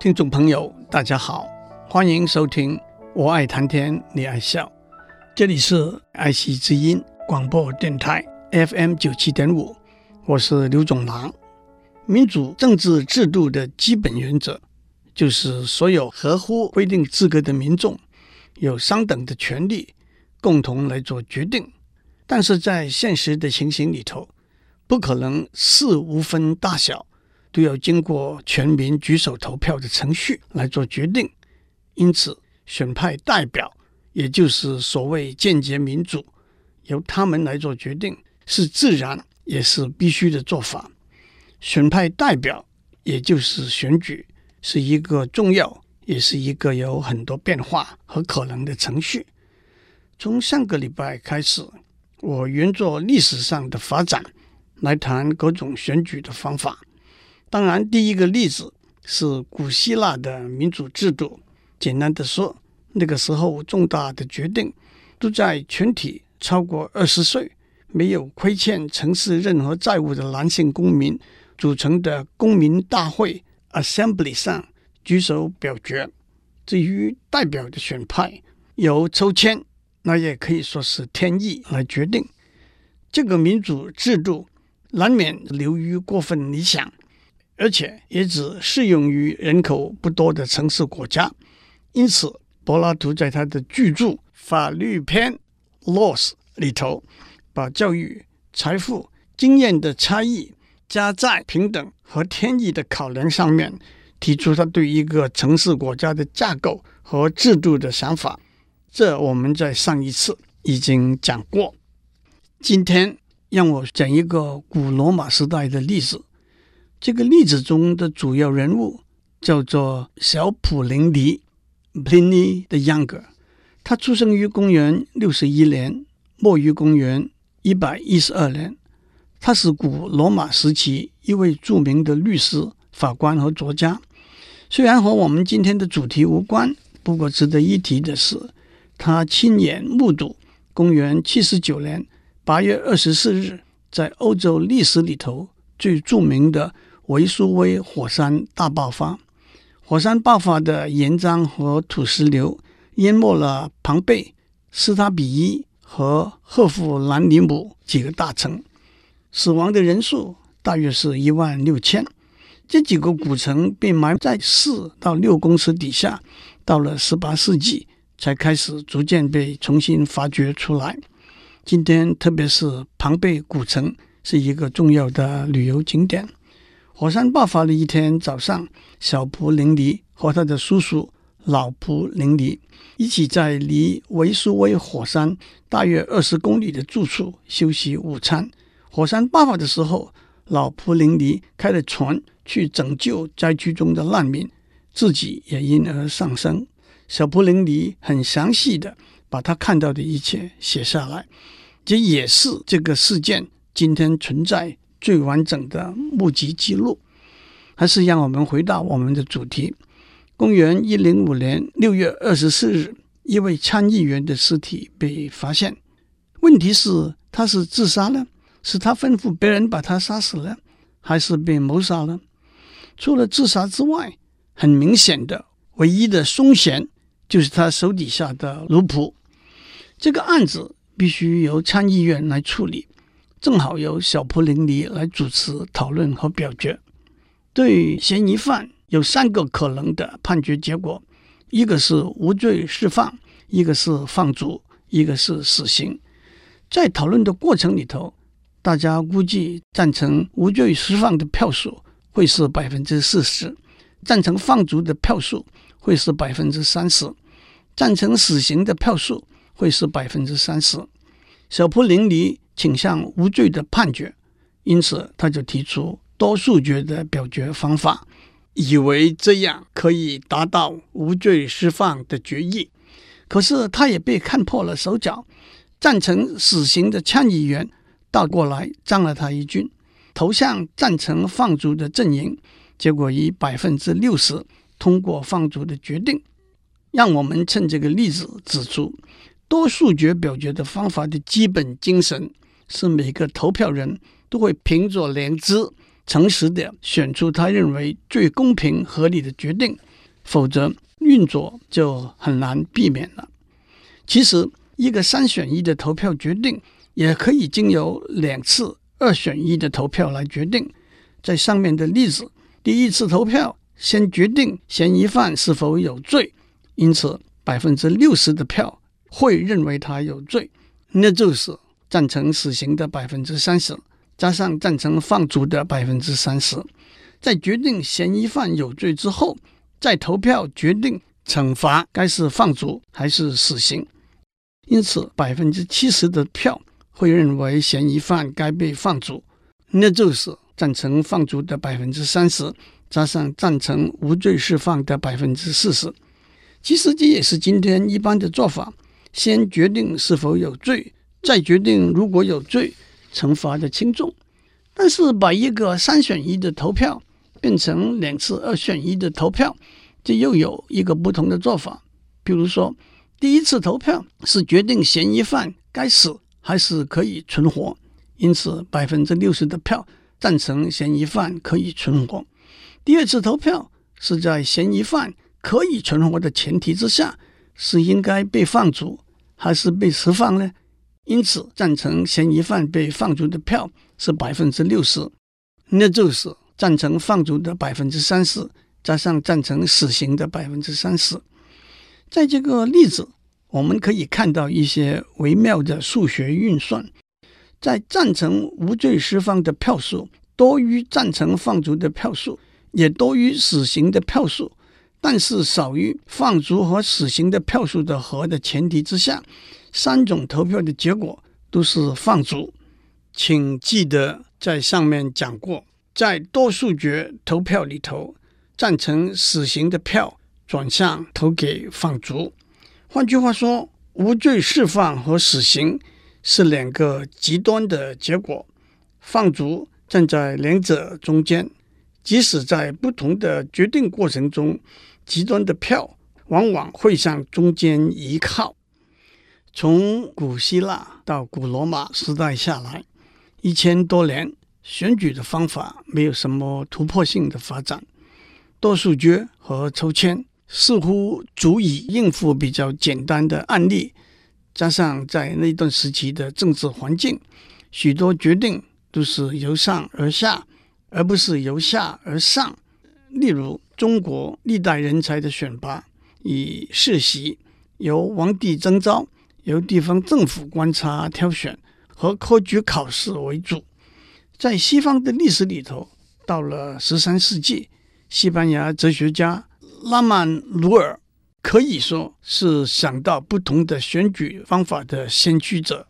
听众朋友，大家好，欢迎收听《我爱谈天，你爱笑》，这里是爱惜之音广播电台 FM 九七点五，我是刘总郎。民主政治制度的基本原则就是所有合乎规定资格的民众有相等的权利，共同来做决定。但是在现实的情形里头，不可能事无分大小。都要经过全民举手投票的程序来做决定，因此选派代表，也就是所谓间接民主，由他们来做决定是自然也是必须的做法。选派代表，也就是选举，是一个重要，也是一个有很多变化和可能的程序。从上个礼拜开始，我沿着历史上的发展来谈各种选举的方法。当然，第一个例子是古希腊的民主制度。简单的说，那个时候重大的决定都在全体超过二十岁、没有亏欠城市任何债务的男性公民组成的公民大会 （Assembly） 上举手表决。至于代表的选派，由抽签，那也可以说是天意来决定。这个民主制度难免流于过分理想。而且也只适用于人口不多的城市国家，因此柏拉图在他的巨著《法律篇》（Laws） 里头，把教育、财富、经验的差异加在平等和天意的考量上面，提出他对一个城市国家的架构和制度的想法。这我们在上一次已经讲过。今天让我讲一个古罗马时代的例子。这个例子中的主要人物叫做小普林尼 （Pliny the Younger）。他出生于公元六十一年，没于公元一百一十二年。他是古罗马时期一位著名的律师、法官和作家。虽然和我们今天的主题无关，不过值得一提的是，他亲眼目睹公元七十九年八月二十四日在欧洲历史里头最著名的。维苏威火山大爆发，火山爆发的岩浆和土石流淹没了庞贝、斯塔比伊和赫夫兰尼姆几个大城，死亡的人数大约是一万六千。这几个古城被埋在四到六公尺底下，到了十八世纪才开始逐渐被重新发掘出来。今天，特别是庞贝古城是一个重要的旅游景点。火山爆发的一天早上，小普林尼和他的叔叔老普林尼一起在离维苏威火山大约二十公里的住处休息午餐。火山爆发的时候，老普林尼开了船去拯救灾区中的难民，自己也因而丧生。小普林尼很详细的把他看到的一切写下来，这也是这个事件今天存在最完整的目击记录，还是让我们回到我们的主题。公元一零五年六月二十四日，一位参议员的尸体被发现。问题是，他是自杀呢？是他吩咐别人把他杀死了，还是被谋杀了？除了自杀之外，很明显的，唯一的凶嫌就是他手底下的奴仆。这个案子必须由参议院来处理。正好由小普林尼来主持讨论和表决。对嫌疑犯有三个可能的判决结果：一个是无罪释放，一个是放逐，一个是死刑。在讨论的过程里头，大家估计赞成无罪释放的票数会是百分之四十，赞成放逐的票数会是百分之三十，赞成死刑的票数会是百分之三十。小普林尼。倾向无罪的判决，因此他就提出多数决的表决方法，以为这样可以达到无罪释放的决议。可是他也被看破了手脚，赞成死刑的参议员倒过来张了他一军，投向赞成放逐的阵营，结果以百分之六十通过放逐的决定。让我们趁这个例子指出，多数决表决的方法的基本精神。是每个投票人都会凭着良知、诚实的选出他认为最公平合理的决定，否则运作就很难避免了。其实，一个三选一的投票决定也可以经由两次二选一的投票来决定。在上面的例子，第一次投票先决定嫌疑犯是否有罪，因此百分之六十的票会认为他有罪，那就是赞成死刑的百分之三十，加上赞成放逐的百分之三十。在决定嫌疑犯有罪之后，再投票决定惩罚该是放逐还是死刑。因此，百分之七十的票会认为嫌疑犯该被放逐，那就是赞成放逐的百分之三十，加上赞成无罪释放的百分之四十。其实这也是今天一般的做法：先决定是否有罪，再决定如果有罪，惩罚的轻重。但是，把一个三选一的投票，变成两次二选一的投票，这又有一个不同的做法。比如说，第一次投票是决定嫌疑犯该死还是可以存活，因此百分之六十的票赞成嫌疑犯可以存活。第二次投票是在嫌疑犯可以存活的前提之下，是应该被放逐还是被释放呢？因此，赞成嫌疑犯被放逐的票是百分之六十，那就是。赞成放逐的百分之三十，加上赞成死刑的百分之三十，在这个例子，我们可以看到一些微妙的数学运算。在赞成无罪释放的票数多于赞成放逐的票数，也多于死刑的票数，但是少于放逐和死刑的票数的和的前提之下，三种投票的结果都是放逐。请记得在上面讲过。在多数决投票里头，赞成死刑的票转向投给放逐。换句话说，无罪释放和死刑是两个极端的结果，放逐站在两者中间。即使在不同的决定过程中，极端的票往往会向中间移靠。从古希腊到古罗马时代下来，一千多年。选举的方法没有什么突破性的发展，多数决和抽签似乎足以应付比较简单的案例。加上在那段时期的政治环境，许多决定都是由上而下，而不是由下而上。例如，中国历代人才的选拔以世袭、由皇帝征召、由地方政府观察挑选和科举考试为主。在西方的历史里头，到了十三世纪，西班牙哲学家拉曼努尔可以说是想到不同的选举方法的先驱者。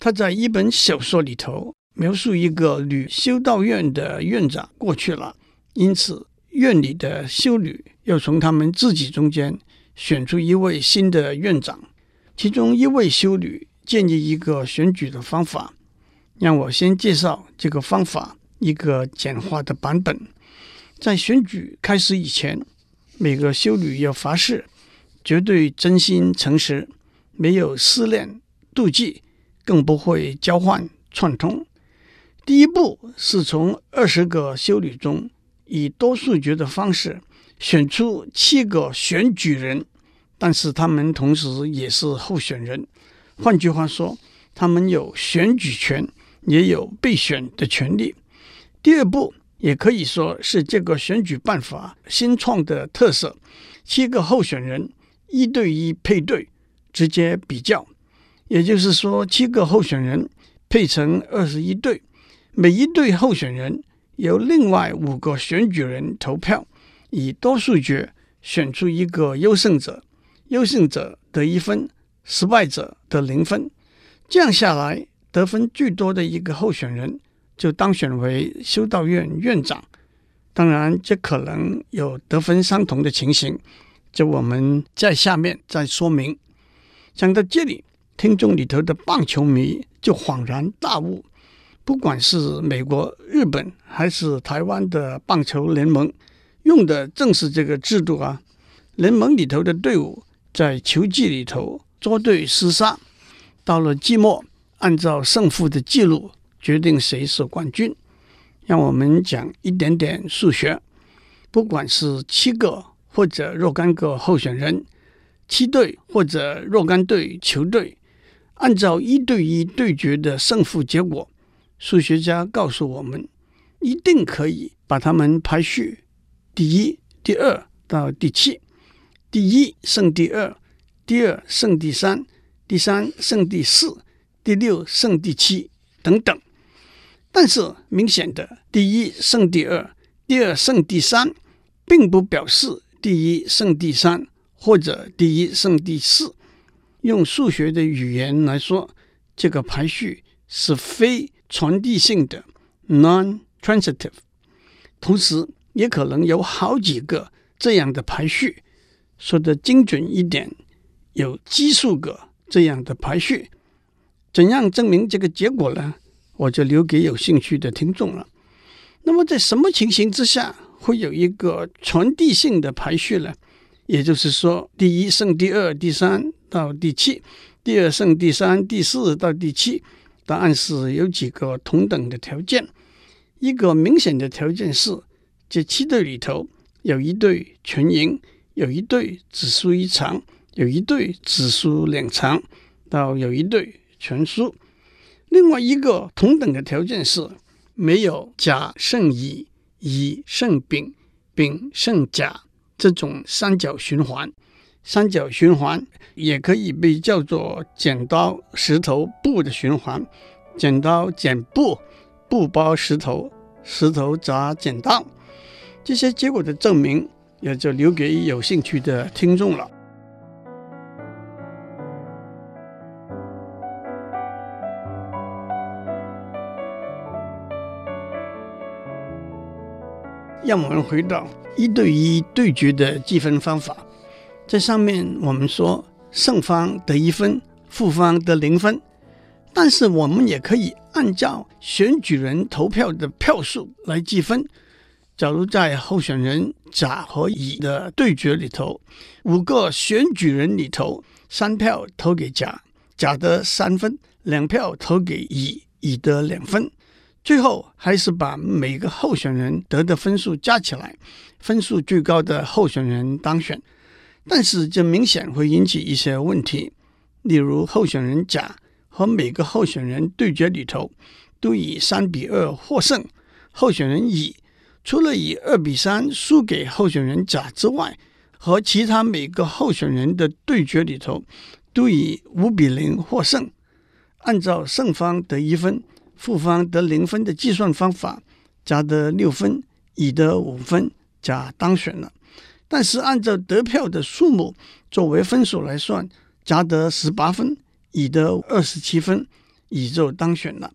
他在一本小说里头描述一个女修道院的院长过去了，因此院里的修女要从他们自己中间选出一位新的院长。其中一位修女建议一个选举的方法。让我先介绍这个方法一个简化的版本。在选举开始以前，每个修女要发誓，绝对真心诚实，没有私恋妒忌，更不会交换串通。第一步是从二十个修女中，以多数决的方式选出七个选举人，但是他们同时也是候选人。换句话说，他们有选举权。也有被选的权利。第二步也可以说是这个选举办法新创的特色：七个候选人一对一配对，直接比较。也就是说，七个候选人配成二十一对，每一对候选人由另外五个选举人投票，以多数决选出一个优胜者，优胜者得一分，失败者得零分。这样下来。得分最多的一个候选人就当选为修道院院长。当然，这可能有得分相同的情形，就我们在下面再说明。讲到这里，听众里头的棒球迷就恍然大悟：不管是美国、日本还是台湾的棒球联盟，用的正是这个制度啊。联盟里头的队伍在球季里头捉对厮杀，到了季末。按照胜负的记录决定谁是冠军。让我们讲一点点数学。不管是七个或者若干个候选人，七队或者若干队球队，按照一对一对决的胜负结果，数学家告诉我们，一定可以把他们排序第一、第二到第七，第一胜第二，第二胜第三，第三胜第四，第六胜第七等等。但是明显的，第一胜第二，第二胜第三，并不表示第一胜第三。或者第一胜第四，用数学的语言来说，这个排序是非传递性的 （non-transitive）。同时，也可能有好几个这样的排序。说的精准一点，有奇数个这样的排序。怎样证明这个结果呢？我就留给有兴趣的听众了。那么，在什么情形之下会有一个传递性的排序呢？也就是说，第一胜第二、第三到第七，第二胜第三、第四到第七。答案是有几个同等的条件。一个明显的条件是，这七队里头有一队全赢，有一对只输一场，有一对只输两场，到有一对全输。另外一个同等的条件是，没有甲胜乙、乙胜丙、丙胜甲。这种三角循环，三角循环也可以被叫做剪刀石头布的循环，剪刀剪布，布包石头，石头砸剪刀。这些结果的证明也就留给有兴趣的听众了。让我们回到。一对一对决的计分方法，在上面我们说胜方得一分，负方得零分。但是我们也可以按照选举人投票的票数来计分。假如在候选人甲和乙的对决里头，五个选举人里头，三票投给甲，甲得三分；两票投给乙，乙得两分。最后还是把每个候选人得的分数加起来，分数最高的候选人当选。但是这明显会引起一些问题，例如候选人甲和每个候选人对决里头都以三比二获胜，候选人乙除了以二比三输给候选人甲之外，和其他每个候选人的对决里头都以五比零获胜。按照胜方得一分。负方得零分的计算方法，甲得六分，乙得五分，甲当选了。但是按照得票的数目作为分数来算，甲得十八分，乙得二十七分，乙就当选了。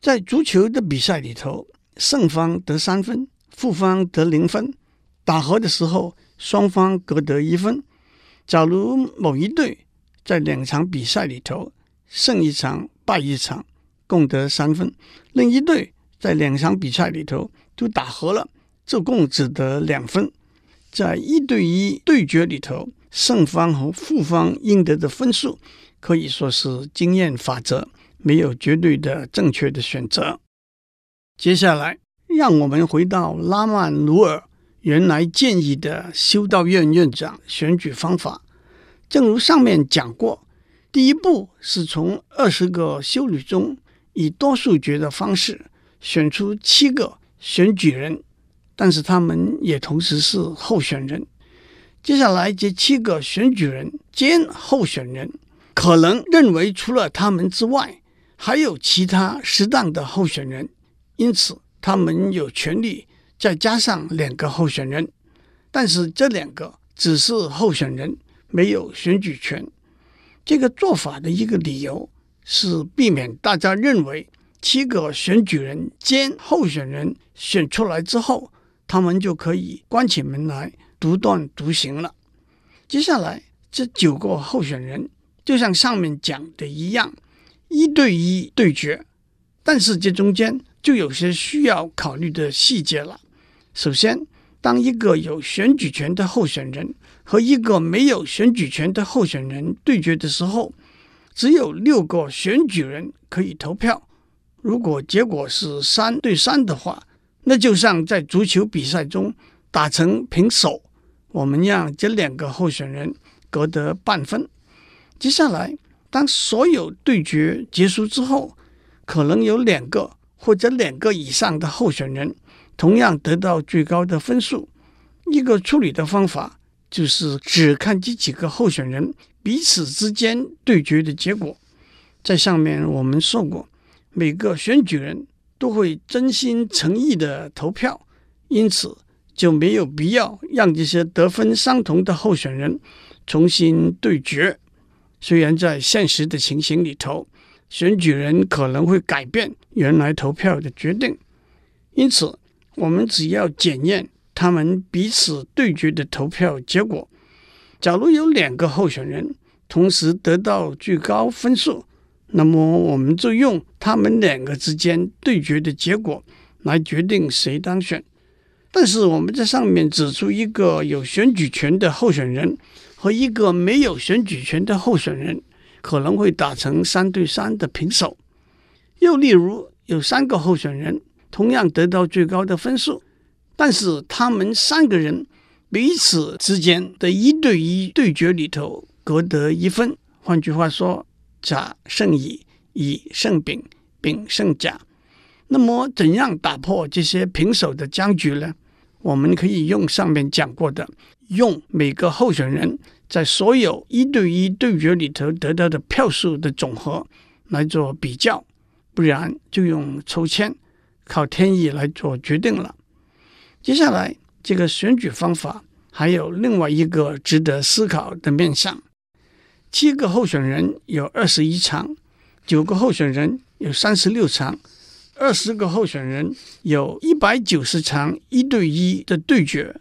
在足球的比赛里头，胜方得三分，负方得零分。打和的时候，双方各得一分。假如某一队在两场比赛里头胜一场，败一场。共得三分，另一队在两场比赛里头都打和了，这共只得两分。在一对一对决里头，胜方和负方应得的分数可以说是经验法则，没有绝对的正确的选择。接下来，让我们回到拉曼努尔原来建议的修道院院长选举方法。正如上面讲过，第一步是从二十个修女中。以多数决的方式选出七个选举人，但是他们也同时是候选人。接下来，这七个选举人兼候选人可能认为除了他们之外，还有其他适当的候选人，因此他们有权利再加上两个候选人。但是这两个只是候选人，没有选举权。这个做法的一个理由。是避免大家认为七个选举人兼候选人选出来之后，他们就可以关起门来独断独行了。接下来这九个候选人就像上面讲的一样，一对一对决，但是这中间就有些需要考虑的细节了。首先，当一个有选举权的候选人和一个没有选举权的候选人对决的时候，只有六个选举人可以投票。如果结果是三对三的话，那就像在足球比赛中打成平手，我们让这两个候选人各得半分。接下来，当所有对决结束之后，可能有两个或者两个以上的候选人同样得到最高的分数。一个处理的方法就是只看这几个候选人彼此之间对决的结果。在上面我们说过，每个选举人都会真心诚意的投票，因此就没有必要让这些得分相同的候选人重新对决。虽然在现实的情形里头，选举人可能会改变原来投票的决定，因此我们只要检验他们彼此对决的投票结果。假如有两个候选人同时得到最高分数，那么我们就用他们两个之间对决的结果来决定谁当选。但是我们在上面指出一个有选举权的候选人。和一个没有选举权的候选人可能会打成三对三的平手。又例如，有三个候选人同样得到最高的分数，但是他们三个人彼此之间的一对一对决里头各得一分。换句话说，甲胜乙，乙胜丙，丙胜甲。那么，怎样打破这些平手的僵局呢？我们可以用上面讲过的。用每个候选人在所有一对一对决里头得到的票数的总和来做比较，不然就用抽签，靠天意来做决定了。接下来，这个选举方法还有另外一个值得思考的面向：七个候选人有二十一场，九个候选人有三十六场，二十个候选人有一百九十场一对一的对决。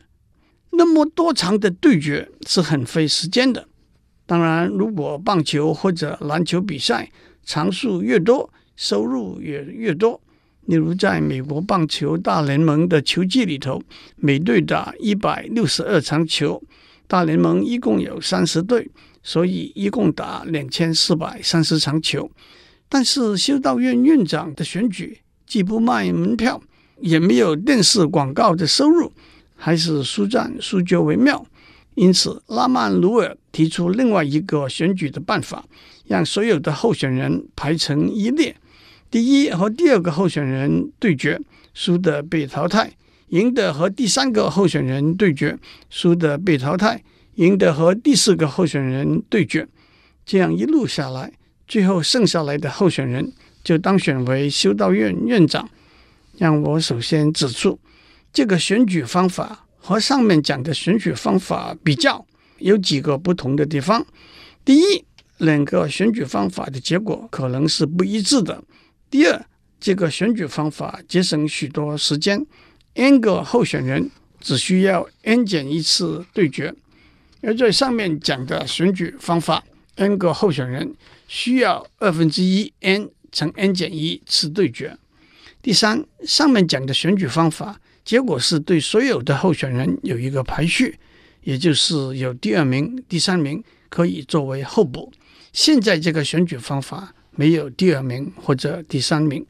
那么多场的对决是很费时间的。当然，如果棒球或者篮球比赛场数越多，收入也越多。例如，在美国棒球大联盟的球季里头，每队打一百六十二场球，大联盟一共有三十队，所以一共打两千四百三十场球。但是，修道院院长的选举既不卖门票，也没有电视广告的收入。还是速战速决为妙，因此拉曼努尔提出另外一个选举的办法，让所有的候选人排成一列，第一和第二个候选人对决，输的被淘汰；赢的和第三个候选人对决，输的被淘汰；赢的和第四个候选人对决，这样一路下来，最后剩下来的候选人就当选为修道院院长。让我首先指出。这个选举方法和上面讲的选举方法比较有几个不同的地方。第一，两个选举方法的结果可能是不一致的。第二，这个选举方法节省许多时间，n 个候选人只需要 n 减一次对决，而在上面讲的选举方法，n 个候选人需要二分之一 n 乘 n 减一次对决。第三，上面讲的选举方法。结果是对所有的候选人有一个排序，也就是有第二名、第三名可以作为候补。现在这个选举方法没有第二名或者第三名。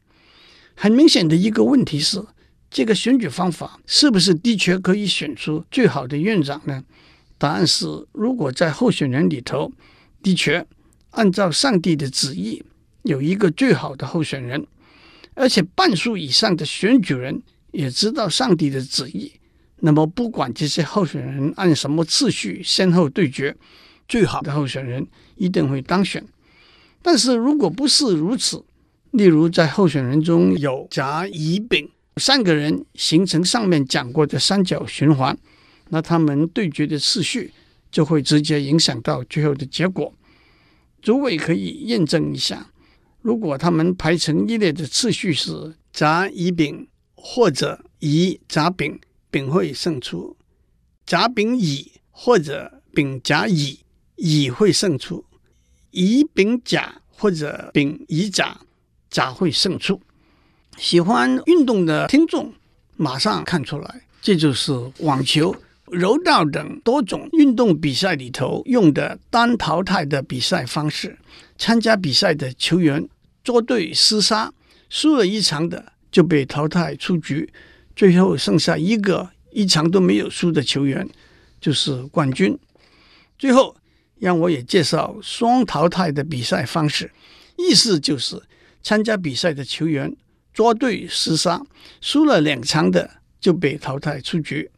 很明显的一个问题是，这个选举方法是不是的确可以选出最好的院长呢？答案是，如果在候选人里头的确按照上帝的旨意有一个最好的候选人，而且半数以上的选举人。也知道上帝的旨意，那么不管这些候选人按什么次序先后对决，最好的候选人一定会当选。但是如果不是如此，例如在候选人中有甲、乙、丙三个人形成上面讲过的三角循环，那他们对决的次序就会直接影响到最后的结果。诸位可以验证一下，如果他们排成一列的次序是甲、乙、丙。或者乙甲丙，丙会胜出；甲丙乙或者丙甲乙，乙会胜出；乙丙甲或者丙乙甲，甲会胜出。喜欢运动的听众马上看出来，这就是网球、柔道等多种运动比赛里头用的单淘汰的比赛方式。参加比赛的球员作对厮杀，输了一场的。就被淘汰出局，最后剩下一个一场都没有输的球员，就是冠军。最后，让我也介绍双淘汰的比赛方式，意思就是参加比赛的球员捉对厮杀，输了两场的就被淘汰出局。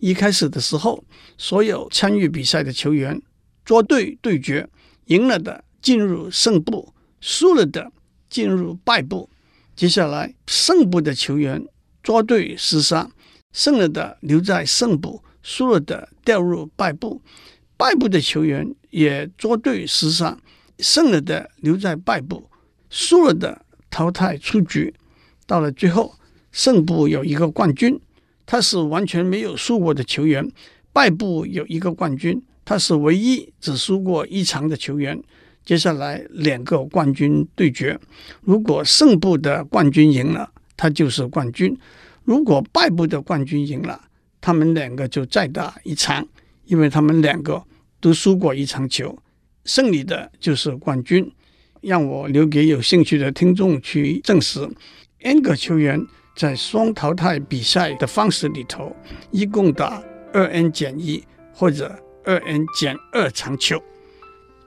一开始的时候，所有参与比赛的球员捉对对决，赢了的进入胜部，输了的进入败部。接下来，胜部的球员捉对厮杀，胜了的留在胜部，输了的掉入败部；败部的球员也捉对厮杀，胜了的留在败部，输了的淘汰出局。到了最后，胜部有一个冠军。他是完全没有输过的球员，败部有一个冠军，他是唯一只输过一场的球员。接下来两个冠军对决，如果胜部的冠军赢了，他就是冠军；如果败部的冠军赢了，他们两个就再打一场，因为他们两个都输过一场球，胜利的就是冠军。让我留给有兴趣的听众去证实，N 个球员。在双淘汰比赛的方式里头，一共打二 n 减一或者二 n 减二场球。